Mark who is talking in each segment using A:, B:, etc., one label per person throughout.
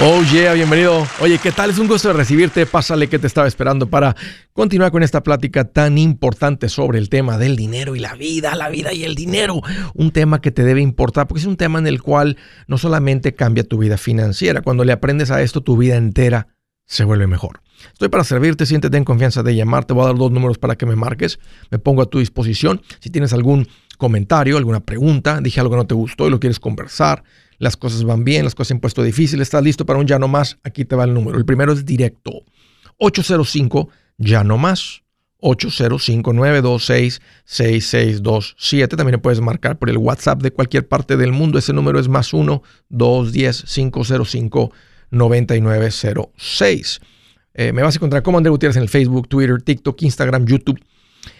A: Oh yeah, bienvenido. Oye, ¿qué tal? Es un gusto recibirte. Pásale que te estaba esperando para continuar con esta plática tan importante sobre el tema del dinero y la vida, la vida y el dinero. Un tema que te debe importar porque es un tema en el cual no solamente cambia tu vida financiera, cuando le aprendes a esto tu vida entera se vuelve mejor. Estoy para servirte, siéntete en confianza de llamar, te voy a dar dos números para que me marques, me pongo a tu disposición. Si tienes algún comentario, alguna pregunta, dije algo que no te gustó y lo quieres conversar, las cosas van bien, las cosas se han puesto difíciles, estás listo para un ya no más, aquí te va el número. El primero es directo, 805 ya no más. 805-926-6627. También puedes marcar por el WhatsApp de cualquier parte del mundo. Ese número es más 1-210-505-9906. Eh, me vas a encontrar como André Gutiérrez en el Facebook, Twitter, TikTok, Instagram, YouTube.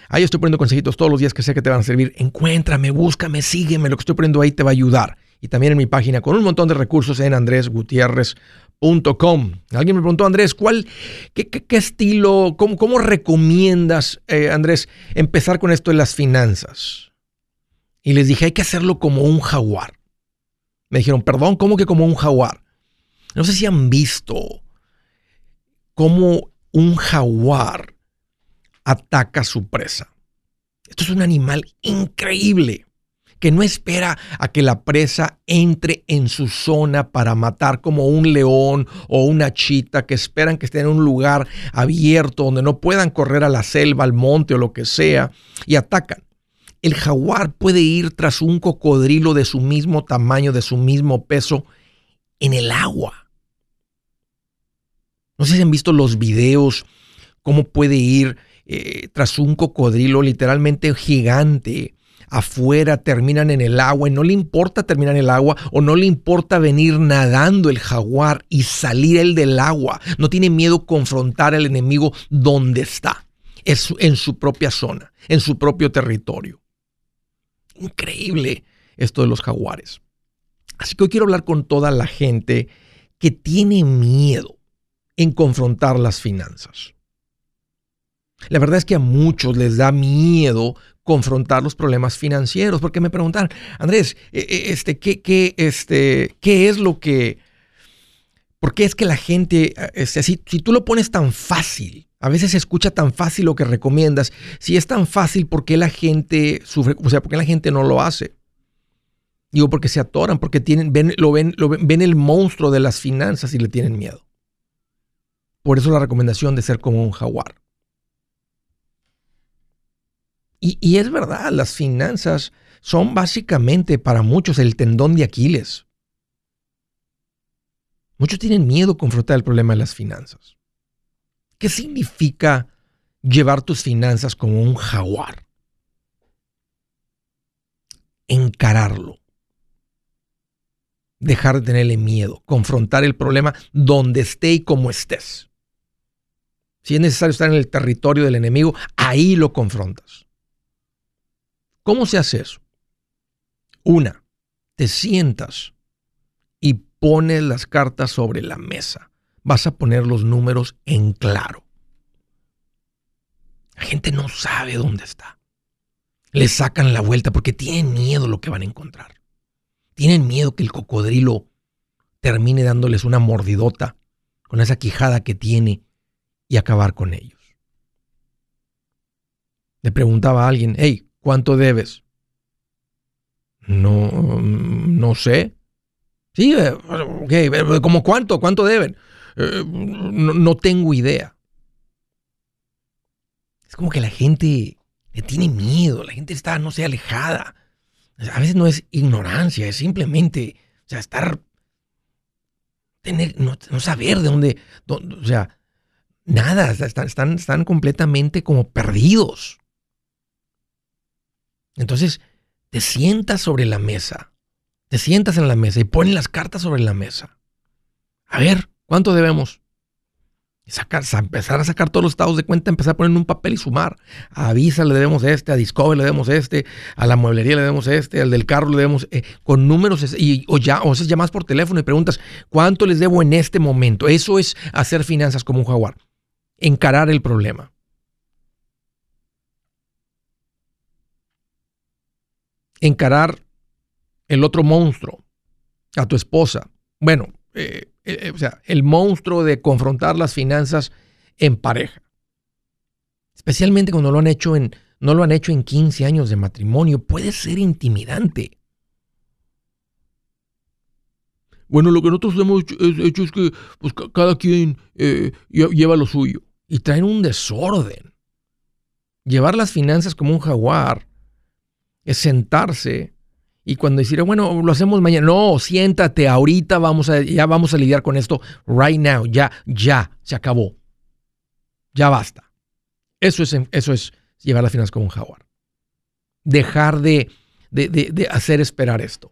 A: Ahí estoy poniendo consejitos todos los días que sé que te van a servir. Encuéntrame, búscame, sígueme. Lo que estoy poniendo ahí te va a ayudar y también en mi página con un montón de recursos en andresgutierrez.com. Alguien me preguntó, Andrés, ¿cuál, qué, estilo, cómo, cómo recomiendas, eh, Andrés, empezar con esto de las finanzas? Y les dije, hay que hacerlo como un jaguar. Me dijeron, perdón, ¿cómo que como un jaguar? No sé si han visto cómo un jaguar ataca a su presa. Esto es un animal increíble que no espera a que la presa entre en su zona para matar como un león o una chita, que esperan que estén en un lugar abierto donde no puedan correr a la selva, al monte o lo que sea, y atacan. El jaguar puede ir tras un cocodrilo de su mismo tamaño, de su mismo peso, en el agua. No sé si han visto los videos, cómo puede ir eh, tras un cocodrilo literalmente gigante afuera, terminan en el agua y no le importa terminar en el agua o no le importa venir nadando el jaguar y salir él del agua. No tiene miedo confrontar al enemigo donde está, es en su propia zona, en su propio territorio. Increíble esto de los jaguares. Así que hoy quiero hablar con toda la gente que tiene miedo en confrontar las finanzas. La verdad es que a muchos les da miedo confrontar los problemas financieros, porque me preguntan, Andrés, eh, eh, este, ¿qué, qué, este, ¿qué es lo que... ¿Por qué es que la gente, este, si, tú lo pones tan fácil, a veces se escucha tan fácil lo que recomiendas, si es tan fácil, ¿por qué la gente sufre? O sea, ¿por qué la gente no lo hace? Digo, porque se atoran, porque tienen, ven, ven, lo ven, ven el monstruo de las finanzas y le tienen miedo. Por eso la recomendación de ser como un jaguar. Y, es verdad, las finanzas son básicamente para muchos el tendón de Aquiles. Muchos tienen miedo a confrontar el problema de las finanzas. ¿Qué significa llevar tus finanzas como un jaguar? Encararlo. Dejar de tenerle miedo. Confrontar el problema donde esté y como estés. Si es necesario estar en el territorio del enemigo, ahí lo confrontas. ¿Cómo se hace eso? Una, te sientas y pones las cartas sobre la mesa. Vas a poner los números en claro. La gente no sabe dónde está. Le sacan la vuelta porque tienen miedo lo que van a encontrar. Tienen miedo que el cocodrilo termine dándoles una mordidota con esa quijada que tiene y acabar con ellos. Le preguntaba a alguien, hey, ¿Cuánto debes? No, no sé. Sí, eh, ok, eh, ¿cómo cuánto? ¿Cuánto deben? Eh, no, tengo idea. Es como que la gente tiene miedo, la gente está, no sé, alejada. A veces no es ignorancia, es simplemente, o sea, estar, tener, no, saber de dónde, o sea, nada, están, están, están completamente como perdidos. Entonces, te sientas sobre la mesa, te sientas en la mesa y ponen las cartas sobre la mesa. A ver, ¿cuánto debemos? Sacar, empezar a sacar todos los estados de cuenta, empezar a poner un papel y sumar. A Visa le debemos este, a Discover le debemos este, a la mueblería le debemos este, al del carro le debemos, eh, con números, y, o ya, o llamas por teléfono y preguntas, ¿cuánto les debo en este momento? Eso es hacer finanzas como un jaguar, encarar el problema. Encarar el otro monstruo, a tu esposa. Bueno, eh, eh, eh, o sea, el monstruo de confrontar las finanzas en pareja. Especialmente cuando lo han hecho en, no lo han hecho en 15 años de matrimonio, puede ser intimidante. Bueno, lo que nosotros hemos hecho es, que pues, cada quien eh, lleva lo suyo y traen un desorden. Llevar las finanzas como un jaguar es sentarse y cuando decir, bueno, lo hacemos mañana, no, siéntate, ahorita vamos a, ya vamos a lidiar con esto, right now, ya, ya, se acabó. Ya basta. Eso es, eso es llevar las finanzas como un jaguar. Dejar de, de hacer esperar esto,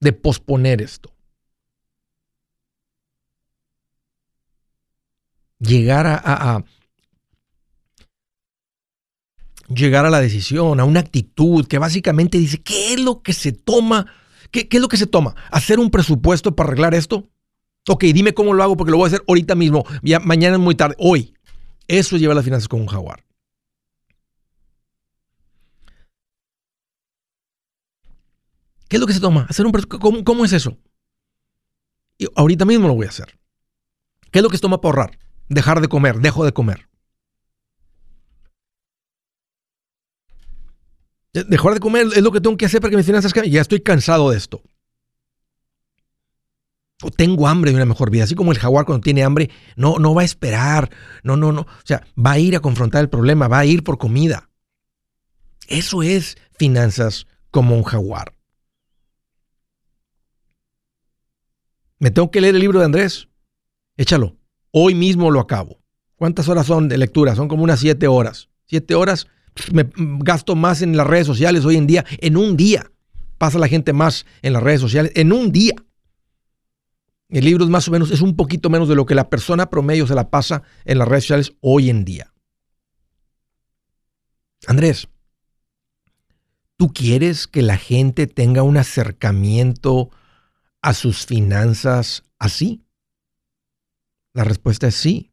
A: de posponer esto. Llegar a, llegar a la decisión, a una actitud que básicamente dice, ¿qué es lo que se toma? ¿Qué, es lo que se toma? ¿Hacer un presupuesto para arreglar esto? Ok, dime cómo lo hago porque lo voy a hacer ahorita mismo, mañana es muy tarde, hoy. Eso es llevar las finanzas con un jaguar. ¿Qué es lo que se toma? Hacer un ¿Cómo, ¿Cómo es eso? Y ahorita mismo lo voy a hacer. ¿Qué es lo que se toma para ahorrar? Dejar de comer, dejo de comer. Dejar de comer es lo que tengo que hacer para que mis finanzas cambien. Ya estoy cansado de esto. O tengo hambre de una mejor vida. Así como el jaguar cuando tiene hambre, no, no va a esperar. No, no, no. O sea, va a ir a confrontar el problema, va a ir por comida. Eso es finanzas como un jaguar. ¿Me tengo que leer el libro de Andrés? Échalo. Hoy mismo lo acabo. ¿Cuántas horas son de lectura? Son como unas siete horas. Siete horas me gasto más en las redes sociales hoy en día. En un día pasa la gente más en las redes sociales. En un día. El libro es más o menos, es un poquito menos de lo que la persona promedio se la pasa en las redes sociales hoy en día. Andrés, ¿tú quieres que la gente tenga un acercamiento a sus finanzas así? La respuesta es sí.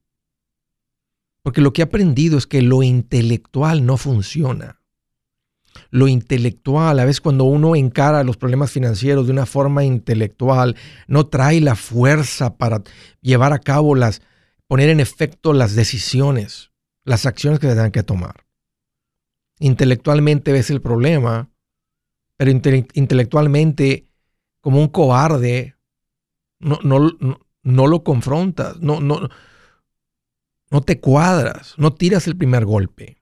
A: Porque lo que he aprendido es que lo intelectual no funciona. Lo intelectual, a veces cuando uno encara los problemas financieros de una forma intelectual, no trae la fuerza para llevar a cabo las, poner en efecto las decisiones, las acciones que se tengan que tomar. Intelectualmente ves el problema, pero intelectualmente, como un cobarde, no, no, no, lo confrontas, no, no, no te cuadras, no tiras el primer golpe.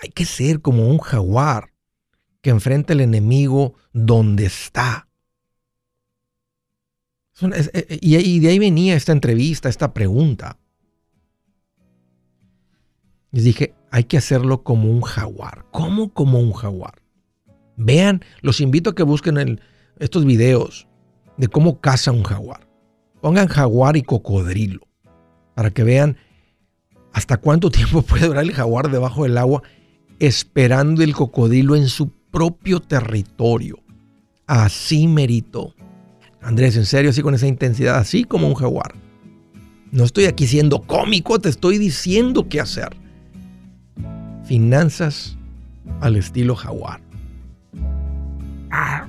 A: Hay que ser como un jaguar que enfrenta al enemigo donde está. Eh, y de ahí venía esta entrevista, esta pregunta. Les dije, hay que hacerlo como un jaguar. ¿Cómo como un jaguar? Vean, los invito a que busquen estos videos de cómo caza un jaguar. Pongan jaguar y cocodrilo para que vean hasta cuánto tiempo puede durar el jaguar debajo del agua esperando el cocodrilo en su propio territorio. Así merito. Andrés, en serio, así con esa intensidad, así como un jaguar. No estoy aquí siendo cómico, te estoy diciendo qué hacer. Finanzas al estilo jaguar. Ah.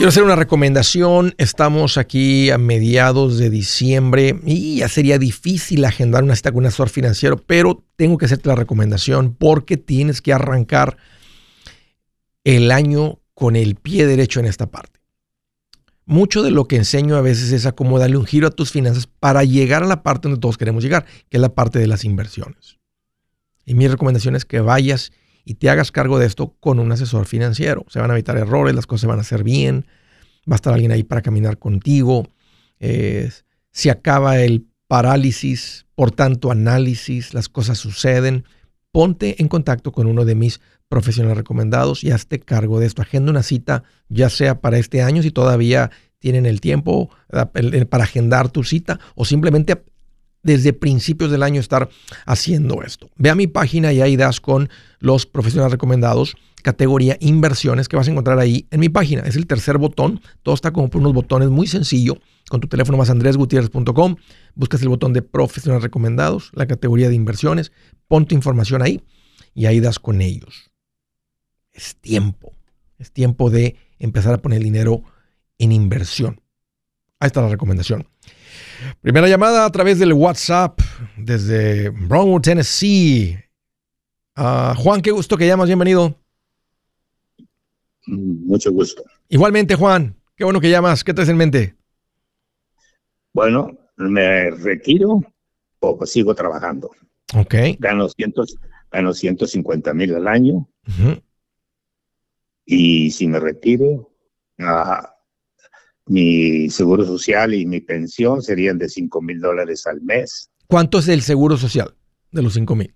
A: Quiero hacer una recomendación. Estamos aquí a mediados de diciembre y ya sería difícil agendar una cita con un asesor financiero, pero tengo que hacerte la recomendación porque tienes que arrancar el año con el pie derecho en esta parte. Mucho de lo que enseño a veces es a darle un giro a tus finanzas para llegar a la parte donde todos queremos llegar, que es la parte de las inversiones. Y mi recomendación es que vayas y te hagas cargo de esto con un asesor financiero. Se van a evitar errores, las cosas se van a hacer bien, va a estar alguien ahí para caminar contigo. se acaba el parálisis por tanto análisis, las cosas suceden. Ponte en contacto con uno de mis profesionales recomendados y hazte cargo de esto. Agenda una cita, ya sea para este año, si todavía tienen el tiempo para agendar tu cita, o simplemente desde principios del año estar haciendo esto. Ve a mi página y ahí das con los profesionales recomendados, categoría inversiones que vas a encontrar ahí en mi página. Es el tercer botón, todo está como por unos botones muy sencillo. Con tu teléfono más andresgutierrez.com, buscas el botón de profesionales recomendados, la categoría de inversiones, pon tu información ahí y ahí das con ellos. Es tiempo, es tiempo de empezar a poner dinero en inversión. Ahí está la recomendación. Primera llamada a través del WhatsApp desde Brownwood, Tennessee. Ah, Juan, qué gusto que llamas, bienvenido.
B: Mucho gusto.
A: Igualmente, Juan, qué bueno que llamas. ¿Qué traes en mente?
B: Bueno, me retiro o sigo trabajando.
A: Ok.
B: Gano, gano 150 mil al año. Y si me retiro, ah, mi seguro social y mi pensión serían de 5 mil dólares al mes.
A: ¿Cuánto es el seguro social de los 5 mil?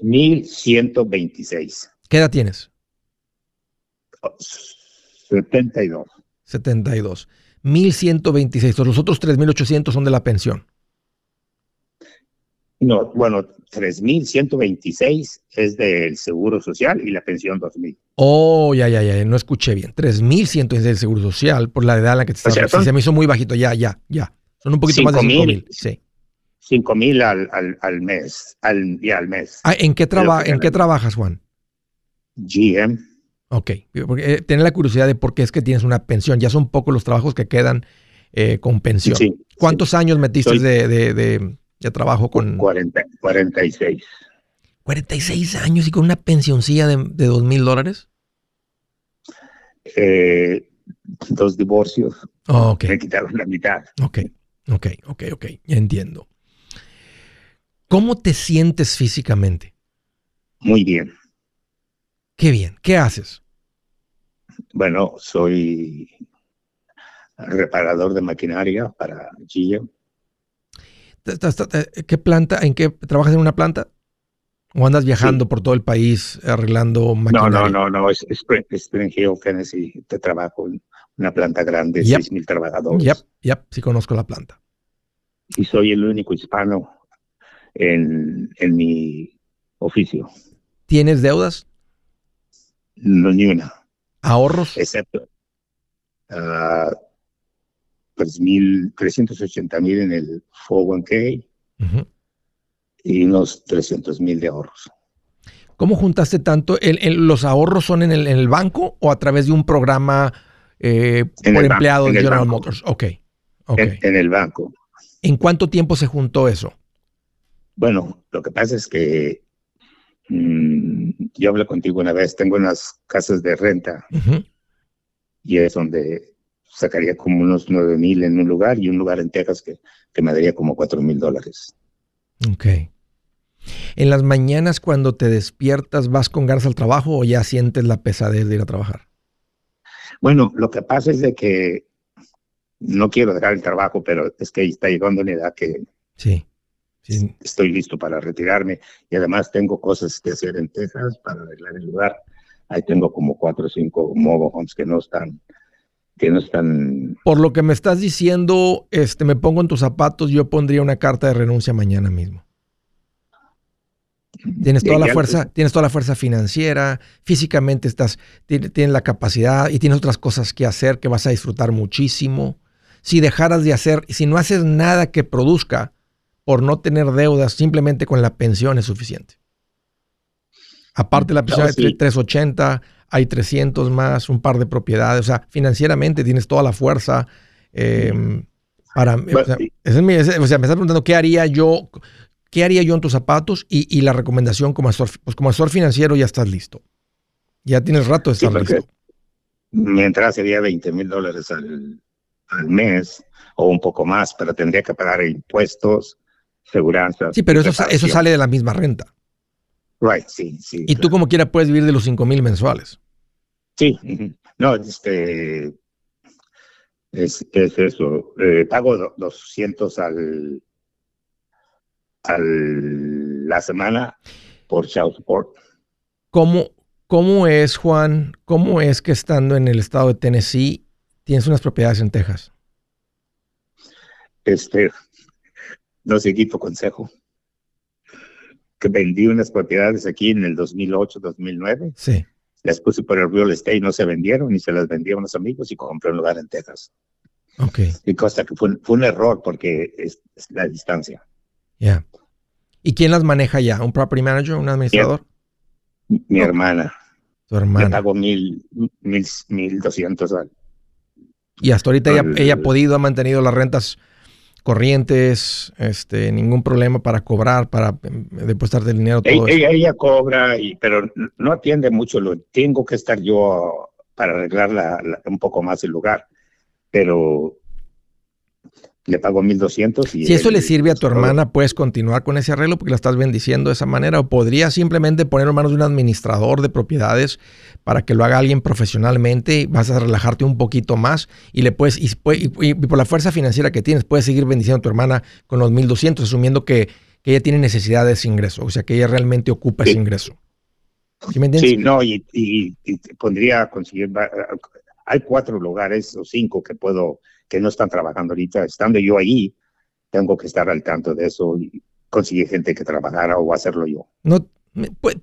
B: 1126.
A: ¿Qué edad tienes?
B: 72.
A: 72. 1126. Los otros 3800 son de la pensión.
B: No, bueno, 3.126 es del Seguro Social y la pensión 2.000.
A: Oh, ya, ya, ya, no escuché bien. 3.100 es del Seguro Social por la edad a la que te estás refiriendo. Se me hizo muy bajito, ya, ya, ya. Son un poquito más de 5.000. Sí.
B: 5.000 al, al, al, mes, al, ya al mes.
A: Ah, ¿en, qué ¿En qué trabajas, Juan?
B: GM.
A: Ok, porque eh, tener la curiosidad de por qué es que tienes una pensión. Ya son pocos los trabajos que quedan eh, con pensión. Sí, ¿Cuántos años metiste de, de ya trabajo con...
B: 40, 46.
A: 46 años y con una pensioncilla de, de 2 mil dólares.
B: Eh, dos divorcios.
A: Oh, okay.
B: Me quitaron la mitad.
A: Ok, ok, ok, ok. entiendo. ¿Cómo te sientes físicamente?
B: Muy bien.
A: Qué bien. ¿Qué haces?
B: Bueno, soy reparador de maquinaria para GM.
A: ¿Qué planta? ¿En qué trabajas en una planta? ¿O andas viajando por todo el país arreglando maquinaria?
B: No, no, no, no, es, Spring Hill, Tennessee. Te trabajo en una planta grande, seis mil trabajadores.
A: Yep, yep, sí conozco la planta.
B: Y soy el único hispano en, en mi oficio.
A: ¿Tienes deudas?
B: No, ni una.
A: ¿Ahorros?
B: Excepto uh, 380 mil en el 401k y unos 300 mil de ahorros.
A: ¿Cómo juntaste tanto? ¿Los ahorros son en el, banco o a través de un programa eh, por empleado de General Motors? Ok. okay.
B: En, el banco.
A: ¿En cuánto tiempo se juntó eso?
B: Bueno, lo que pasa es que mm, yo hablé contigo una vez, tengo unas casas de renta y es donde sacaría como unos 9 mil en un lugar y un lugar en Texas que, que me daría como 4 mil dólares.
A: Ok. ¿En las mañanas cuando te despiertas vas con ganas al trabajo o ya sientes la pesadez de ir a trabajar?
B: Bueno, lo que pasa es de que no quiero dejar el trabajo, pero es que está llegando una edad que
A: sí,
B: estoy listo para retirarme y además tengo cosas que hacer en Texas para arreglar el lugar. Ahí tengo como cuatro o cinco mobile homes que no están que no están.
A: Por lo que me estás diciendo, este, me pongo en tus zapatos, yo pondría una carta de renuncia mañana mismo. Tienes toda la fuerza, tienes toda la fuerza financiera, físicamente estás, tienes la capacidad y tienes otras cosas que hacer que vas a disfrutar muchísimo. Si dejaras de hacer, si no haces nada que produzca por no tener deudas, simplemente con la pensión es suficiente. Aparte la pensión de 380, hay 300 más, un par de propiedades, o sea, financieramente tienes toda la fuerza. Em, para, o sea, me estás preguntando qué haría yo, qué haría yo en tus zapatos y, la recomendación como asesor, pues como asesor financiero ya estás listo. Ya tienes rato de estar listo.
B: Mientras sería 20 mil dólares al, mes o un poco más, pero tendría que pagar impuestos, seguridad.
A: Sí, pero eso, eso sale de la misma renta.
B: Right, sí, sí.
A: Y tú como quiera puedes vivir de los 5 mil mensuales.
B: Sí, no, este, es, eso. Eh, pago 200 al, al la semana por child support.
A: ¿Cómo, ¿Cómo es, Juan? ¿Cómo es que estando en el estado de Tennessee tienes unas propiedades en Texas?
B: Este, no seguí tu consejo que vendí unas propiedades aquí en el 2008, 2009.
A: Sí.
B: Las puse por el real estate y no se vendieron y se las vendí a unos amigos y compré un lugar en Texas.
A: Ok.
B: Y cosa que fue, un error porque es, la distancia.
A: Ya. ¿Y quién las maneja ya? ¿Un property manager, un administrador?
B: Mi, hermana.
A: Tu hermana.
B: Le pago mil, mil, mil doscientos
A: Y hasta ahorita ella, ella, ha podido, ha mantenido las rentas corrientes, este, ningún problema para cobrar, para em, depositar el dinero.
B: Todo ella, ella, cobra, y, pero no atiende mucho, lo tengo que estar yo para arreglar un poco más el lugar, pero le pago 1200 y
A: si eso le sirve a tu hermana puedes continuar con ese arreglo porque la estás bendiciendo de esa manera o podría simplemente poner en manos de un administrador de propiedades para que lo haga alguien profesionalmente y vas a relajarte un poquito más y le puedes y, por la fuerza financiera que tienes puedes seguir bendiciendo a tu hermana con los 1200 asumiendo que, que ella tiene necesidad de ese ingreso o sea que ella realmente ocupa ese ingreso
B: ¿Sí, me entiendes? sí no y, y pondría conseguir hay cuatro lugares o cinco que puedo que no están trabajando ahorita. Estando yo ahí, tengo que estar al tanto de eso y conseguir gente que trabajara o hacerlo yo.
A: No,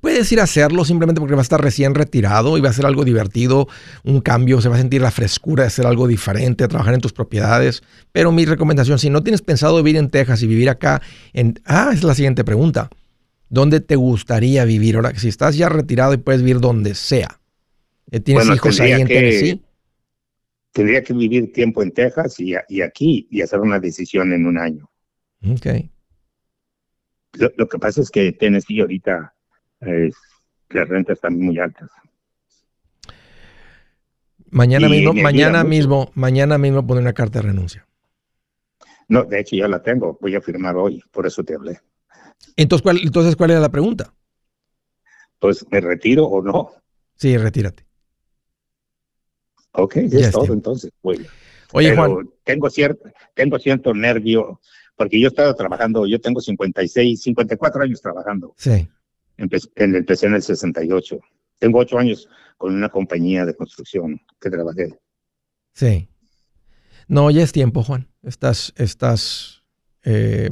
A: puedes ir a hacerlo simplemente porque va a estar recién retirado y va a ser algo divertido, un cambio, se va a sentir la frescura de hacer algo diferente, trabajar en tus propiedades. Pero mi recomendación, si no tienes pensado vivir en Texas y vivir acá, en, ah, es la siguiente pregunta. ¿Dónde te gustaría vivir? Ahora, si estás ya retirado y puedes vivir donde sea. Eh, ¿Tienes hijos ahí en Tennessee?
B: Tendría que vivir tiempo en Texas y, aquí y hacer una decisión en un año.
A: Ok.
B: Lo, que pasa es que Tennessee ahorita las rentas están muy altas.
A: Mañana mismo, mañana mismo, mañana mismo pone una carta de renuncia.
B: No, de hecho ya la tengo, voy a firmar hoy, por eso te hablé.
A: Entonces, ¿cuál, entonces, ¿cuál era la pregunta?
B: Pues, ¿me retiro o no?
A: Sí, retírate.
B: Ok, ya es todo entonces. Oye, Juan. Tengo cierto, tengo cierto nervio, porque yo estaba trabajando, yo tengo 56, 54 años trabajando.
A: Sí.
B: Empecé, empecé en el 68. Tengo ocho años con una compañía de construcción que trabajé.
A: Sí. No, ya es tiempo, Juan. Estás, estás. Eh,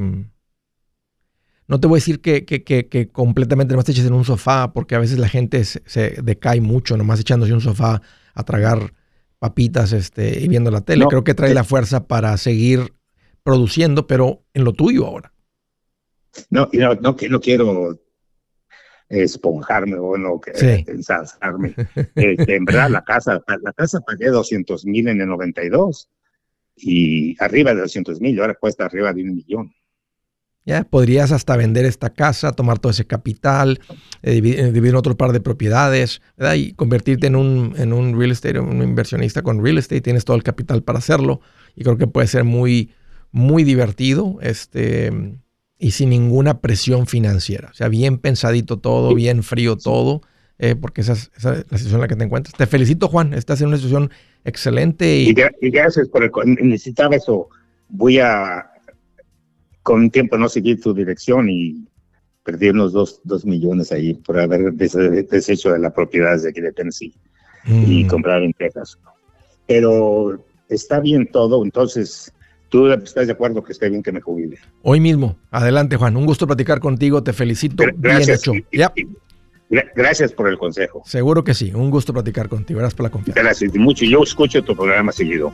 A: no te voy a decir que, que, que, que completamente nomás te eches en un sofá, porque a veces la gente se, se, decae mucho nomás echándose un sofá a tragar papitas este, y viendo la tele. Creo que trae la fuerza para seguir produciendo, pero en lo tuyo ahora.
B: No, no, no, no quiero esponjarme o no que ensalzarme. Este, en verdad, la casa, la casa pagué 200 mil en el 92 y arriba de 200 mil, ahora cuesta arriba de un millón.
A: Ya podrías hasta vender esta casa, tomar todo ese capital, eh, dividir, en otro par de propiedades, ¿verdad? Y convertirte en un, en un real estate, un inversionista con real estate. Tienes todo el capital para hacerlo y creo que puede ser muy, muy divertido, este, y sin ninguna presión financiera. O sea, bien pensadito todo, bien frío todo, eh, porque esa es, la situación en la que te encuentras. Te felicito, Juan. Estás en una situación excelente.
B: Y, y gracias por el, necesitaba eso. Voy a con un tiempo no seguir tu dirección y perdí unos dos, dos millones ahí por haber deshecho de la propiedad de aquí de Tennessee y mm. comprar en Texas. Pero está bien todo, entonces tú estás de acuerdo que está bien que me jubile.
A: Hoy mismo. Adelante, Juan. Un gusto platicar contigo. Te felicito.
B: Gracias. Bien hecho. Gracias por el consejo.
A: Seguro que sí. Un gusto platicar contigo. Gracias por la confianza.
B: Gracias mucho. Yo escucho tu programa seguido.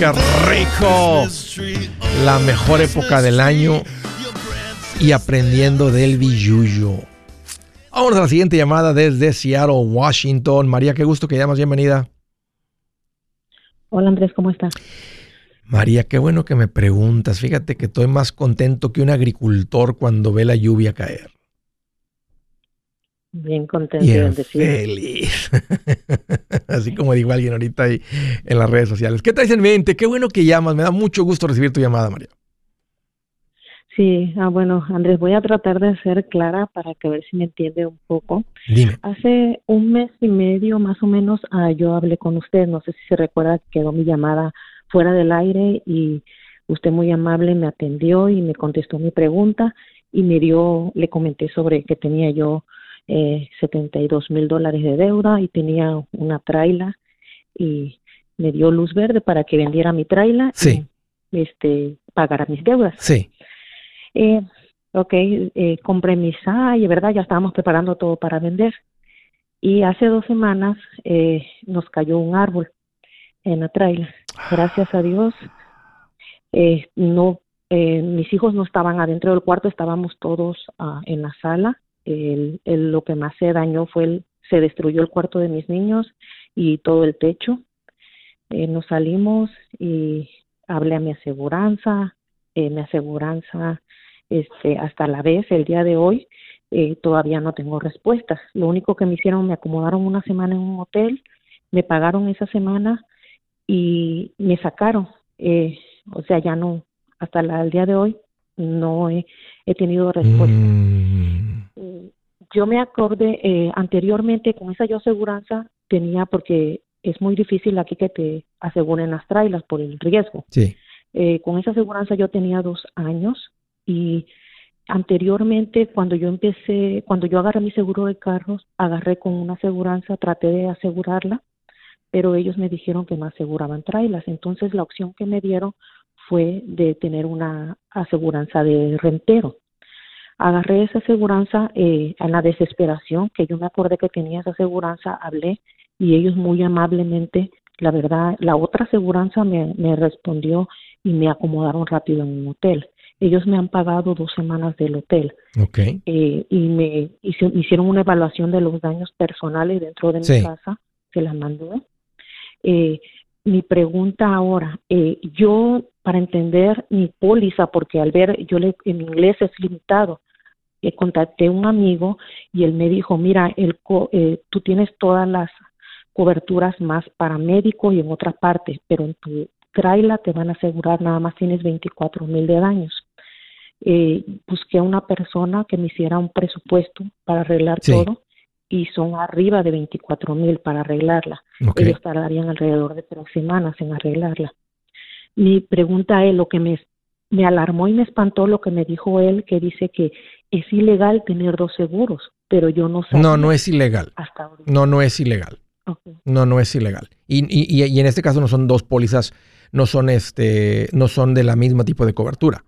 A: Qué rico! La mejor época del año y aprendiendo del billuyo. Vamos a la siguiente llamada desde Seattle, Washington. María, qué gusto que llamas, bienvenida.
C: Hola Andrés, ¿cómo estás?
A: María, qué bueno que me preguntas. Fíjate que estoy más contento que un agricultor cuando ve la lluvia caer.
C: Bien contento y
A: feliz. Así como dijo alguien ahorita ahí en las redes sociales. ¿Qué traes en mente? Qué bueno que llamas. Me da mucho gusto recibir tu llamada, María.
C: Sí, ah, bueno, Andrés, voy a tratar de ser clara para que a ver si me entiende un poco.
A: Dime.
C: Hace un mes y medio más o menos ah, yo hablé con usted, no sé si se recuerda que quedó mi llamada fuera del aire y usted muy amable me atendió y me contestó mi pregunta y me dio, le comenté sobre que tenía yo eh, 72 mil dólares de deuda y tenía una traila y me dio luz verde para que vendiera mi traila
A: sí.
C: y este, pagara mis deudas.
A: Sí.
C: Eh, ok, eh, compré mi y ¿verdad? Ya estábamos preparando todo para vender. Y hace dos semanas eh, nos cayó un árbol en la traila. Gracias a Dios, eh, no, eh, mis hijos no estaban adentro del cuarto, estábamos todos uh, en la sala el, lo que más se dañó fue el, se destruyó el cuarto de mis niños y todo el techo. Eh, nos salimos y hablé a mi aseguranza, eh, mi aseguranza este, hasta la vez, el día de hoy, eh, todavía no tengo respuestas. Lo único que me hicieron, me acomodaron una semana en un hotel, me pagaron esa semana y me sacaron. Eh, o sea, ya no, hasta el día de hoy no he, tenido respuesta. Mm yo me acordé eh, anteriormente con esa yo aseguranza tenía porque es muy difícil aquí que te aseguren las trailas por el riesgo.
A: Sí.
C: Eh, con esa aseguranza yo tenía dos años y anteriormente cuando yo empecé, cuando yo agarré mi seguro de carros, agarré con una aseguranza, traté de asegurarla, pero ellos me dijeron que no aseguraban trailas. Entonces la opción que me dieron fue de tener una aseguranza de rentero agarré esa aseguranza eh, en la desesperación, que yo me acordé que tenía esa aseguranza, hablé y ellos muy amablemente, la verdad, la otra aseguranza me, me respondió y me acomodaron rápido en un hotel. Ellos me han pagado dos semanas del hotel.
A: Okay.
C: Eh, y me hicieron una evaluación de los daños personales dentro de mi casa, se la mandó. Eh, mi pregunta ahora, eh, yo para entender mi póliza, porque al ver, yo le, en inglés es limitado, eh, contacté a un amigo y él me dijo, mira, el, eh, tú tienes todas las coberturas más para médico y en otra parte, pero en tu trailer te van a asegurar nada más tienes 24 mil de daños. Eh, busqué a una persona que me hiciera un presupuesto para arreglar todo y son arriba de 24 mil para arreglarla. Ellos tardarían alrededor de tres semanas en arreglarla. Mi pregunta es, lo que me, me alarmó y me espantó lo que me dijo él, que dice que es ilegal tener dos seguros, pero yo no sé.
A: No, no es ilegal. No, no es ilegal. No, no es ilegal. Y, y, y, en este caso no son dos pólizas, no son este, no son de la misma tipo de cobertura.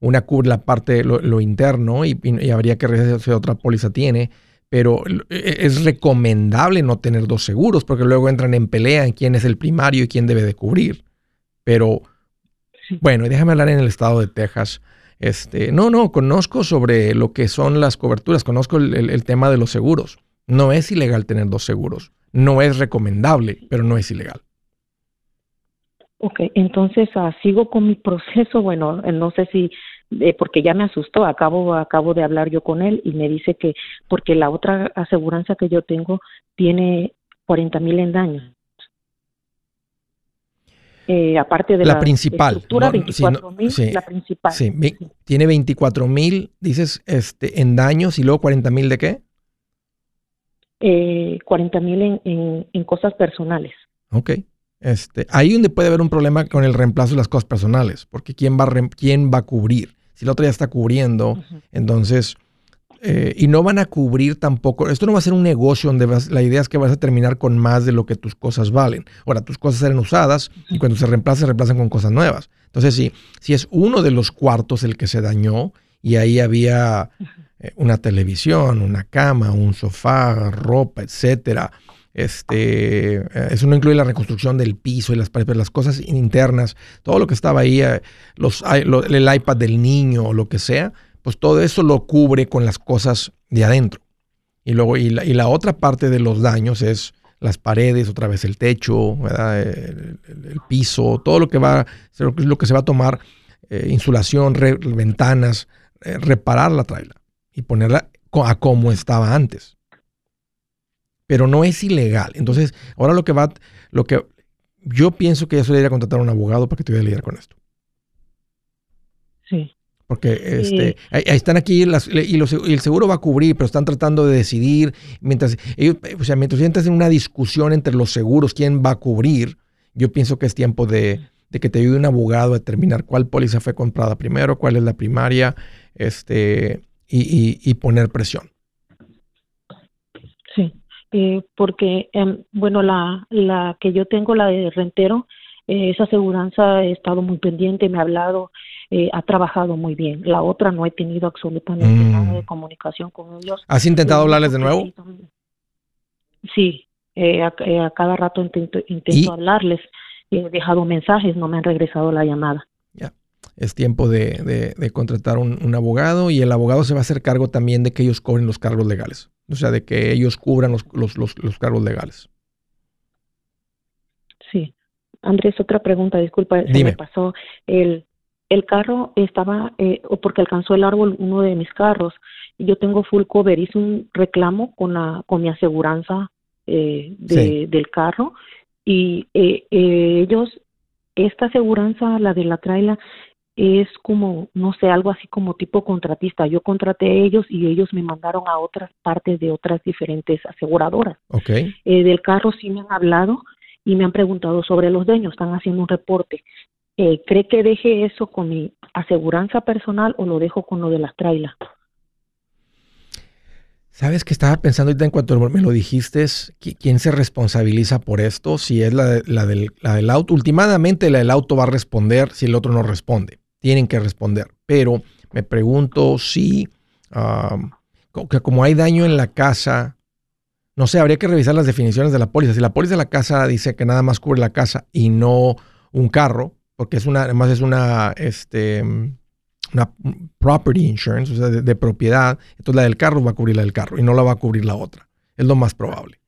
A: Una cubre la parte, lo, lo interno y, habría que revisar si otra póliza tiene, pero e, es recomendable no tener dos seguros porque luego entran en pelea en quién es el primario y quién debe de cubrir. Pero bueno, déjame hablar en el estado de Texas. Este, no, no, conozco sobre lo que son las coberturas, conozco el, tema de los seguros. No es ilegal tener dos seguros. No es recomendable, pero no es ilegal.
C: Ok, entonces ah, sigo con mi proceso. Bueno, no sé si, eh, porque ya me asustó, acabo, acabo de hablar yo con él y me dice que, porque la otra aseguranza que yo tengo tiene 40 mil en daños. Eh, aparte de
A: la, principal,
C: estructura, 24 mil, la principal.
A: Sí, tiene 24 mil, dices, este, en daños y luego 40 mil de qué?
C: Eh, 40 mil en, en, cosas personales.
A: Ok. Este, ahí donde puede haber un problema con el reemplazo de las cosas personales, porque ¿quién va a, quién va a cubrir? Si el otro ya está cubriendo, entonces eh, y no van a cubrir tampoco, esto no va a ser un negocio donde la idea es que vas a terminar con más de lo que tus cosas valen. Ahora, tus cosas serán usadas y cuando se reemplacen, se reemplazan con cosas nuevas. Entonces, si, si es uno de los cuartos el que se dañó y ahí había eh, una televisión, una cama, un sofá, ropa, etcétera, este, eh, eso no incluye la reconstrucción del piso y las paredes, las cosas internas, todo lo que estaba ahí, los, el iPad del niño o lo que sea, pues todo eso lo cubre con las cosas de adentro. Y luego, y la, otra parte de los daños es las paredes, otra vez el techo, el, piso, todo lo que va, lo que se va a tomar, eh, insulación, ventanas, eh, reparar la traila y ponerla a como estaba antes. Pero no es ilegal. Entonces, ahora lo que va, lo que yo pienso que ya se debería contratar a un abogado para que te vaya a lidiar con esto.
C: Sí.
A: Porque este, ahí, están aquí y, el seguro va a cubrir, pero están tratando de decidir. Mientras ellos, o sea, mientras entras en una discusión entre los seguros, quién va a cubrir, yo pienso que es tiempo de, que te ayude un abogado a determinar cuál póliza fue comprada primero, cuál es la primaria, este, y, poner presión.
C: Sí, eh, porque, em, bueno, la, la que yo tengo, la de rentero, eh, esa aseguranza he estado muy pendiente, me ha hablado eh, ha trabajado muy bien. La otra no he tenido absolutamente mm. nada de comunicación con ellos.
A: ¿Has intentado hablarles de nuevo?
C: Sí, eh, a, cada rato intento, intento hablarles. He dejado mensajes, no me han regresado la llamada.
A: Ya, es tiempo de, contratar un, abogado y el abogado se va a hacer cargo también de que ellos cobren los cargos legales. O sea, de que ellos cubran los, los, los cargos legales.
C: Sí. Andrés, otra pregunta, disculpa, se me pasó. El, el carro estaba, eh, porque alcanzó el árbol uno de mis carros, yo tengo full cover, hice un reclamo con, la, con mi aseguranza eh, del carro, y eh, ellos, esta aseguranza, la de la traila, es como, no sé, algo así como tipo contratista. Yo contraté a ellos y ellos me mandaron a otras partes de otras diferentes aseguradoras.
A: Okay.
C: del carro sí me han hablado y me han preguntado sobre los dueños, están haciendo un reporte. Eh, ¿cree que deje eso con mi aseguranza personal o lo dejo con lo de las trailas?
A: Sabes que estaba pensando ahorita en cuanto me lo dijiste, ¿quién se responsabiliza por esto? Si es la, del, la del auto. Últimamente la del auto va a responder si el otro no responde. Tienen que responder. Pero me pregunto si, como hay daño en la casa, no sé, habría que revisar las definiciones de la póliza. Si la póliza de la casa dice que nada más cubre la casa y no un carro, porque es una, además es una, este, una property insurance, o sea, de, propiedad. Entonces la del carro va a cubrir la del carro y no la va a cubrir la otra. Es lo más probable.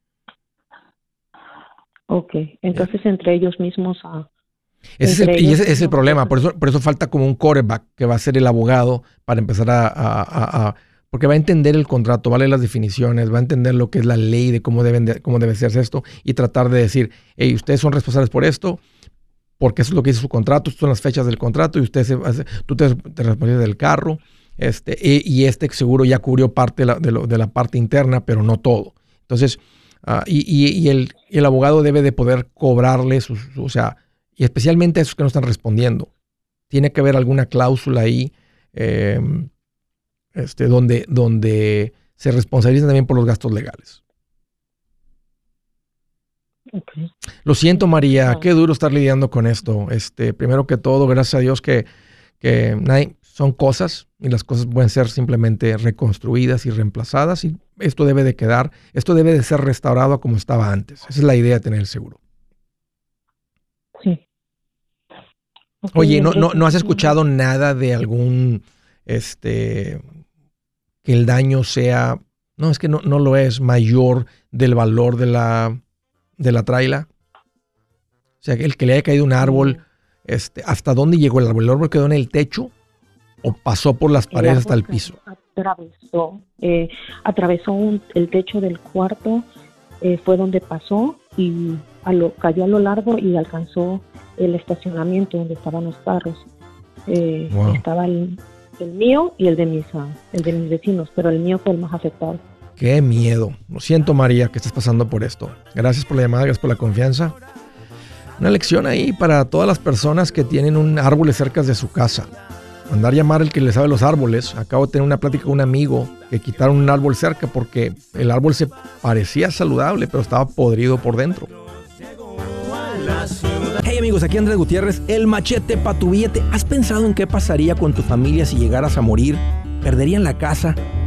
C: Ok, entonces entre ellos mismos a...
A: Ese es el, y ese es el problema, por eso, por eso falta como un quarterback que va a ser el abogado para empezar a, porque va a entender el contrato, va a leer las definiciones, va a entender lo que es la ley de cómo, deben cómo debe hacerse esto y tratar de decir, hey, ustedes son responsables por esto, porque eso es lo que dice su contrato, son las fechas del contrato y usted se, tú te, te del carro, este, y, este seguro ya cubrió parte de la, parte interna, pero no todo. Entonces, Ah, y, el, abogado debe de poder cobrarle, sus, o sea, y especialmente a esos que no están respondiendo. Tiene que haber alguna cláusula ahí em, este, donde, donde se responsabilizan también por los gastos legales. Lo siento, María, qué duro estar lidiando con esto. Este, primero que todo, gracias a Dios que, que son cosas y las cosas pueden ser simplemente reconstruidas y reemplazadas y esto debe de quedar, esto debe de ser restaurado como estaba antes. Esa es la idea de tener el seguro.
C: Sí.
A: Oye, ¿no, no, ¿no has escuchado nada de algún, este, que el daño sea, no, es que no, no lo es, mayor del valor de la, de la traila? O sea, el que le haya caído un árbol, este, ¿hasta dónde llegó el árbol? ¿El árbol quedó en el techo? o pasó por las paredes hasta el piso?
C: Atravesó, eh, atravesó el techo del cuarto, eh, fue donde pasó y cayó a lo largo y alcanzó el estacionamiento donde estaban los carros. Eh, estaba el, mío y el de mis ah, el de mis vecinos, pero el mío fue el más afectado.
A: Qué miedo. Lo siento, María, que estés pasando por esto. Gracias por la llamada, gracias por la confianza. Una lección ahí para todas las personas que tienen un árbol cerca de su casa. Mandar llamar el que le sabe los árboles. Acabo de tener una plática con un amigo que quitaron un árbol cerca porque el árbol se parecía saludable, pero estaba podrido por dentro.
D: Hey amigos, aquí Andrés Gutiérrez, el machete para tu billete. ¿Has pensado en qué pasaría con tu familia si llegaras a morir? ¿Perderían la casa?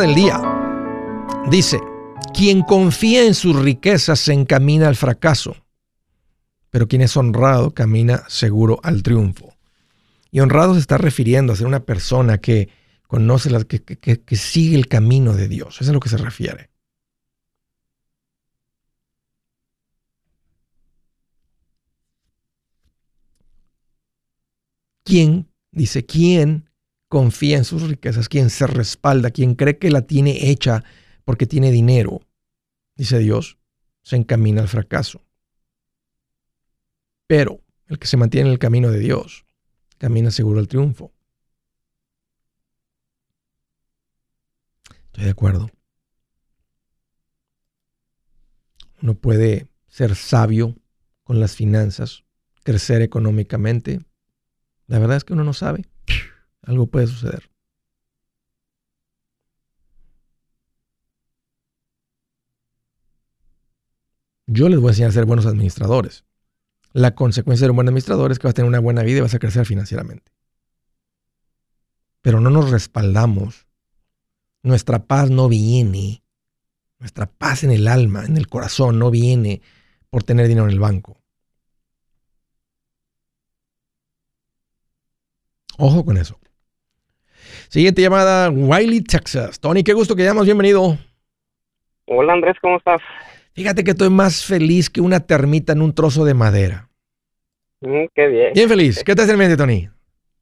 A: Del día dice, quien confía en sus riquezas se encamina al fracaso, pero quien es honrado camina seguro al triunfo. Y honrado se está refiriendo a ser una persona que conoce, la, que, que sigue el camino de Dios. Eso es a lo que se refiere. ¿Quién, dice, quién confía en sus riquezas, quien se respalda, quien cree que la tiene hecha porque tiene dinero, dice Dios, se encamina al fracaso. Pero el que se mantiene en el camino de Dios, camina seguro al triunfo. Estoy de acuerdo. Uno puede ser sabio con las finanzas, crecer económicamente. La verdad es que uno no sabe algo puede suceder. Yo les voy a enseñar a ser buenos administradores. La consecuencia de ser un buen administrador es que vas a tener una buena vida y vas a crecer financieramente. Pero no nos respaldamos. Nuestra paz no viene. Nuestra paz en el alma, en el corazón, no viene por tener dinero en el banco. Ojo con eso. Siguiente llamada, Wiley, Texas. Tony, qué gusto que llamas, bienvenido.
E: Hola Andrés, ¿cómo estás?
A: Fíjate que estoy más feliz que una termita en un trozo de madera.
E: Mm, qué bien.
A: Bien feliz. ¿Qué te hace en mente, Tony?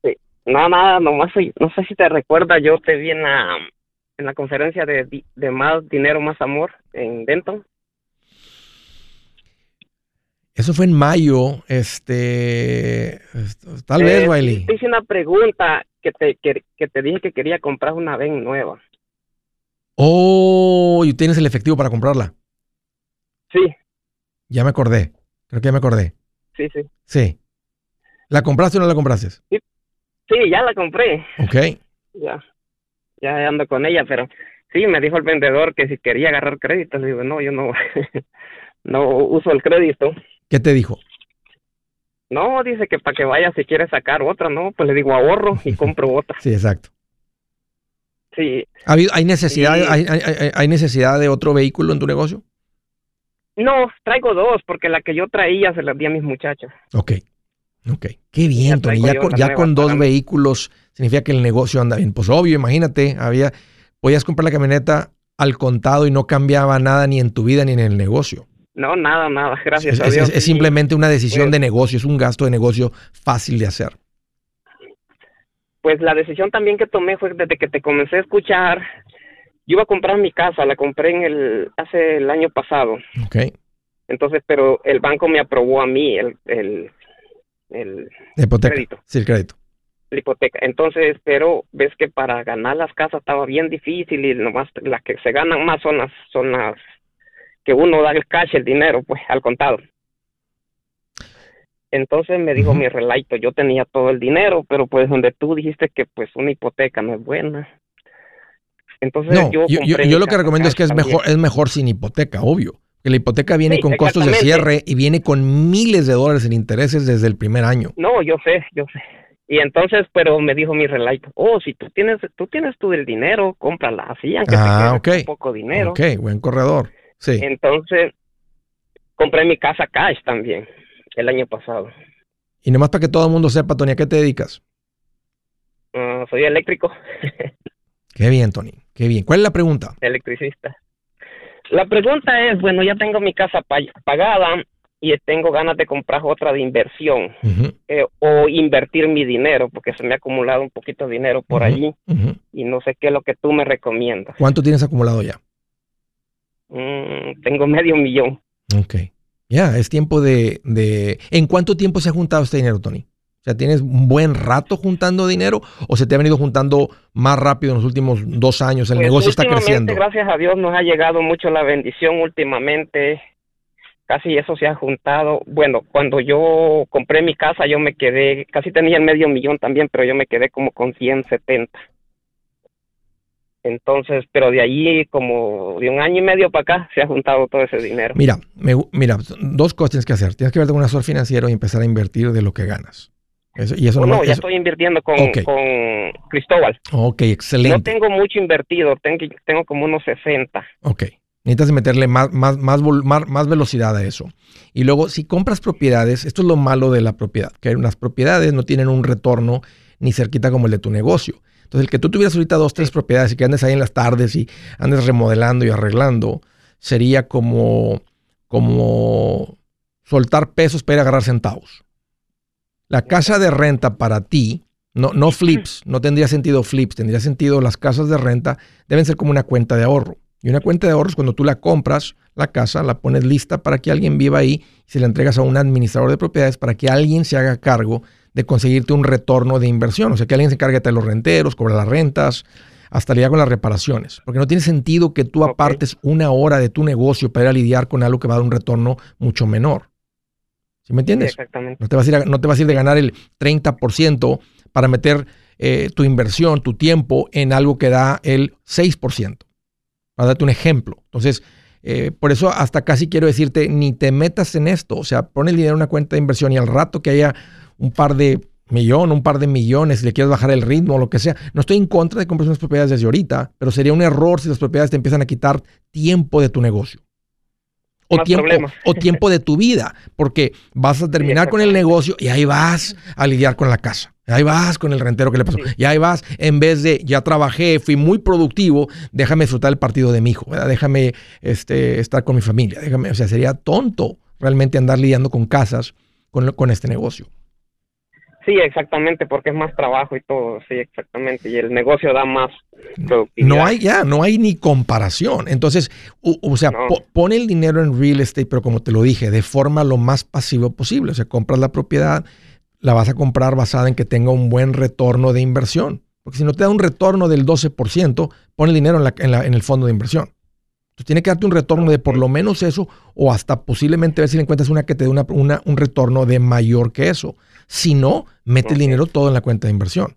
E: Sí. Nada, nada, nomás, no sé si te recuerdas, yo te vi en la, en la conferencia de, de Más Dinero, Más Amor en Denton.
A: Eso fue en mayo, este, tal vez,
E: eh,
A: Wiley.
E: Te hice una pregunta que te, que, te dije que quería comprar una VEN nueva.
A: Oh, ¿y tienes el efectivo para comprarla?
E: Sí.
A: Ya me acordé, creo que ya me acordé.
E: Sí, sí.
A: Sí. ¿La compraste o no la compraste?
E: Sí, sí ya la compré.
A: Ok.
E: Ya, ya ando con ella, pero sí, me dijo el vendedor que si quería agarrar crédito, le digo, no, yo no, no uso el crédito.
A: ¿Qué te dijo?
E: No, dice que para que vaya si quiere sacar otra, ¿no? Pues le digo ahorro y compro otra.
A: sí, exacto.
E: Sí.
A: ¿Hay necesidad, hay, hay, necesidad de otro vehículo en tu negocio?
E: No, traigo dos, porque la que yo traía se la di a mis muchachos.
A: Ok, ok. Qué bien, Tony. Ya, con, ya con dos vehículos significa que el negocio anda bien. Pues obvio, imagínate, había, podías comprar la camioneta al contado y no cambiaba nada ni en tu vida ni en el negocio.
E: No, nada, nada, gracias
A: es,
E: a Dios.
A: Es, simplemente una decisión pues de negocio, es un gasto de negocio fácil de hacer.
E: Pues la decisión también que tomé fue desde que te comencé a escuchar. Yo iba a comprar mi casa, la compré en el hace el año pasado.
A: Ok.
E: Entonces, pero el banco me aprobó a mí el, el, el crédito.
A: Sí, el crédito.
E: La hipoteca. Entonces, pero ves que para ganar las casas estaba bien difícil y nomás las que se ganan más son las, son las que uno da el cash, el dinero, pues, al contado. Entonces me dijo mi relato, yo tenía todo el dinero, pero pues donde tú dijiste que pues una hipoteca no es buena. Entonces yo,
A: yo, lo que recomiendo es que es mejor, es mejor sin hipoteca, obvio. Que la hipoteca viene con costos de cierre y viene con miles de dólares en intereses desde el primer año.
E: No, yo sé, yo sé. Y entonces, pero me dijo mi relato, oh, si tú tienes, tú tienes tú el dinero, cómprala así, aunque
A: ah,
E: te poco dinero.
A: Ok, buen corredor. Sí.
E: Entonces, compré mi casa cash también el año pasado.
A: Y nomás para que todo el mundo sepa, Tony, ¿a qué te dedicas?
E: Ah, soy eléctrico.
A: qué bien, Tony. Qué bien. ¿Cuál es la pregunta?
E: Electricista. La pregunta es, bueno, ya tengo mi casa pagada y tengo ganas de comprar otra de inversión eh, o invertir mi dinero porque se me ha acumulado un poquito de dinero por allí y no sé qué es lo que tú me recomiendas.
A: ¿Cuánto tienes acumulado ya?
E: Mm, tengo medio millón.
A: Ok. Ya, es tiempo de, de... ¿En cuánto tiempo se ha juntado este dinero, Tony? O sea, ¿tienes un buen rato juntando dinero o se te ha venido juntando más rápido en los últimos dos años? El pues negocio está creciendo.
E: Gracias a Dios nos ha llegado mucho la bendición últimamente. Casi eso se ha juntado. Bueno, cuando yo compré mi casa yo me quedé, casi tenía el medio millón también, pero yo me quedé como con 170. Entonces, pero de allí como de un año y medio para acá se ha juntado todo ese dinero.
A: Mira, mira, dos cosas tienes que hacer. Tienes que verte con un asesor financiero y empezar a invertir de lo que ganas.
E: Eso, y eso no, ya estoy invirtiendo con, Cristóbal.
A: Ok, excelente.
E: No tengo mucho invertido, tengo, tengo como unos 60.
A: Ok. Necesitas meterle más, más, más, más, velocidad a eso. Y luego, si compras propiedades, esto es lo malo de la propiedad, que unas propiedades no tienen un retorno ni cerquita como el de tu negocio. Entonces, el que tú tuvieras ahorita dos, tres propiedades y que andes ahí en las tardes y andes remodelando y arreglando, sería como, como soltar pesos para ir a agarrar centavos. La casa de renta para ti, no, no flips, no tendría sentido flips, tendría sentido las casas de renta deben ser como una cuenta de ahorro. Y una cuenta de ahorros, cuando tú la compras, la casa, la pones lista para que alguien viva ahí y se la entregas a un administrador de propiedades para que alguien se haga cargo de conseguirte un retorno de inversión. O sea, que alguien se encargue de los renteros, cobra las rentas, hasta lidiar con las reparaciones. Porque no tiene sentido que tú apartes una hora de tu negocio para ir a lidiar con algo que va a dar un retorno mucho menor. ¿Sí me entiendes?
E: exactamente.
A: No te, vas a ir no te vas a ir de ganar el 30% para meter eh, tu inversión, tu tiempo en algo que da el 6%. Para darte un ejemplo. Entonces, eh, por eso hasta casi quiero decirte, ni te metas en esto. O sea, pon el dinero en una cuenta de inversión y al rato que haya un par de millón, un par de millones, si le quieres bajar el ritmo o lo que sea. No estoy en contra de comprar unas propiedades desde ahorita, pero sería un error si las propiedades te empiezan a quitar tiempo de tu negocio. O tiempo, o tiempo de tu vida, porque vas a terminar con el negocio y ahí vas a lidiar con la casa. Ahí vas con el rentero que le pasó. Y ahí vas, en vez de ya trabajé, fui muy productivo, déjame disfrutar el partido de mi hijo, déjame este, estar con mi familia. Déjame, o sea, sería tonto realmente andar lidiando con casas con, con este negocio.
E: Sí, exactamente, porque es más trabajo y todo, sí, exactamente, y el negocio da más
A: productividad. No hay ya, no hay ni comparación. Entonces, o, sea, pone el dinero en real estate, pero como te lo dije, de forma lo más pasivo posible. O sea, compras la propiedad, la vas a comprar basada en que tenga un buen retorno de inversión. Porque si no te da un retorno del 12%, pon el dinero en, en el fondo de inversión. Entonces tiene que darte un retorno de por lo menos eso o hasta posiblemente ver si le encuentras una que te dé una, un retorno de mayor que eso. Si no, mete el dinero todo en la cuenta de inversión.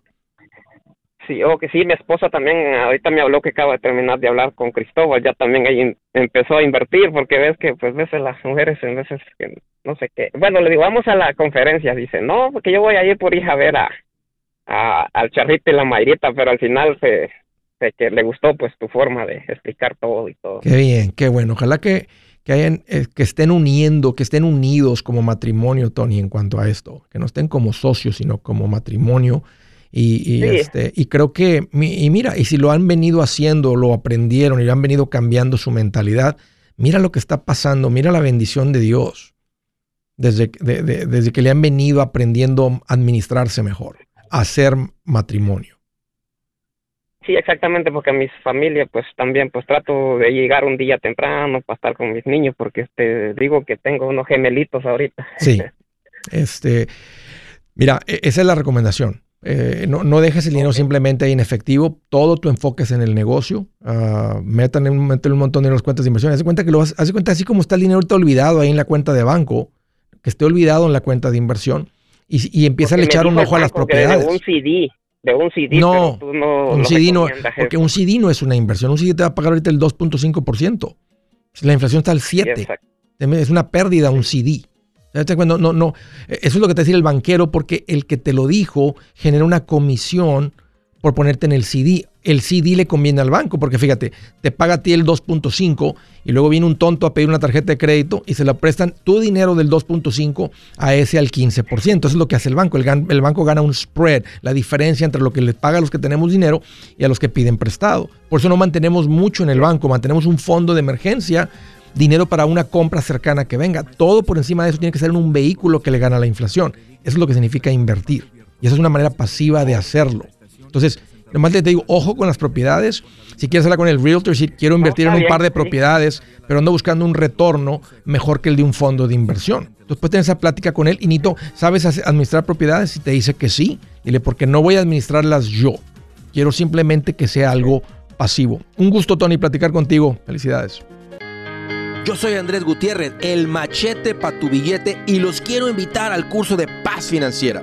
E: Sí, o que sí, mi esposa también ahorita me habló que acaba de terminar de hablar con Cristóbal, ya también ahí empezó a invertir porque ves que pues veces las mujeres en veces que no sé qué. Bueno, le digo, vamos a la conferencia, dice, no, porque yo voy a ir por hija a ver a, al charrito y la mayrita, pero al final se, que le gustó pues tu forma de explicar todo y todo.
A: Qué bien, qué bueno. Ojalá que, que, hayan, eh, que estén uniendo, que estén unidos como matrimonio, Tony, en cuanto a esto. Que no estén como socios, sino como matrimonio. Y, este, y creo que, y mira, y si lo han venido haciendo, lo aprendieron y han venido cambiando su mentalidad, mira lo que está pasando, mira la bendición de Dios. Desde, desde que le han venido aprendiendo a administrarse mejor, a hacer matrimonio.
E: Sí, exactamente, porque a mis familia pues también pues trato de llegar un día temprano para estar con mis niños porque este digo que tengo unos gemelitos ahorita.
A: Sí. Este, mira, e, esa es la recomendación. Eh, no, no, dejes el dinero simplemente ahí en efectivo, todo tu enfoque es en el negocio. Uh, metan un, un montón de las cuentas de inversión. Haz cuenta que lo haz cuenta así como está el dinero ahorita olvidado ahí en la cuenta de banco, que esté olvidado en la cuenta de inversión y, y empieza a echar un ojo a las propiedades.
E: un CD de un CD.
A: No, un CD no, porque un CD no es una inversión. Un CD te va a pagar ahorita el 2.5%. La inflación está al 7%. es una pérdida un CD. No, no, no. Eso es lo que te decía el banquero, porque el que te lo dijo genera una comisión por ponerte en el CD. El CD le conviene al banco, porque fíjate, te paga a ti el 2.5 y luego viene un tonto a pedir una tarjeta de crédito y se la prestan tu dinero del 2.5 a ese al 15%. Eso es lo que hace el banco. El, banco gana un spread, la diferencia entre lo que le paga a los que tenemos dinero y a los que piden prestado. Por eso no mantenemos mucho en el banco, mantenemos un fondo de emergencia dinero para una compra cercana que venga. Todo por encima de eso tiene que ser en un vehículo que le gana la inflación. Eso es lo que significa invertir. Y esa es una manera pasiva de hacerlo. Entonces, nomás te digo, ojo con las propiedades. Si quieres hablar con el realtor, si quiero invertir en un par de propiedades, pero ando buscando un retorno mejor que el de un fondo de inversión. Entonces puedes tener esa plática con él y Nito, ¿sabes administrar propiedades? Y te dice que sí, dile, porque no voy a administrarlas yo. Quiero simplemente que sea algo pasivo. Un gusto, Tony, platicar contigo. Felicidades.
D: Yo soy Andrés Gutiérrez, el machete para tu billete, y los quiero invitar al curso de paz financiera.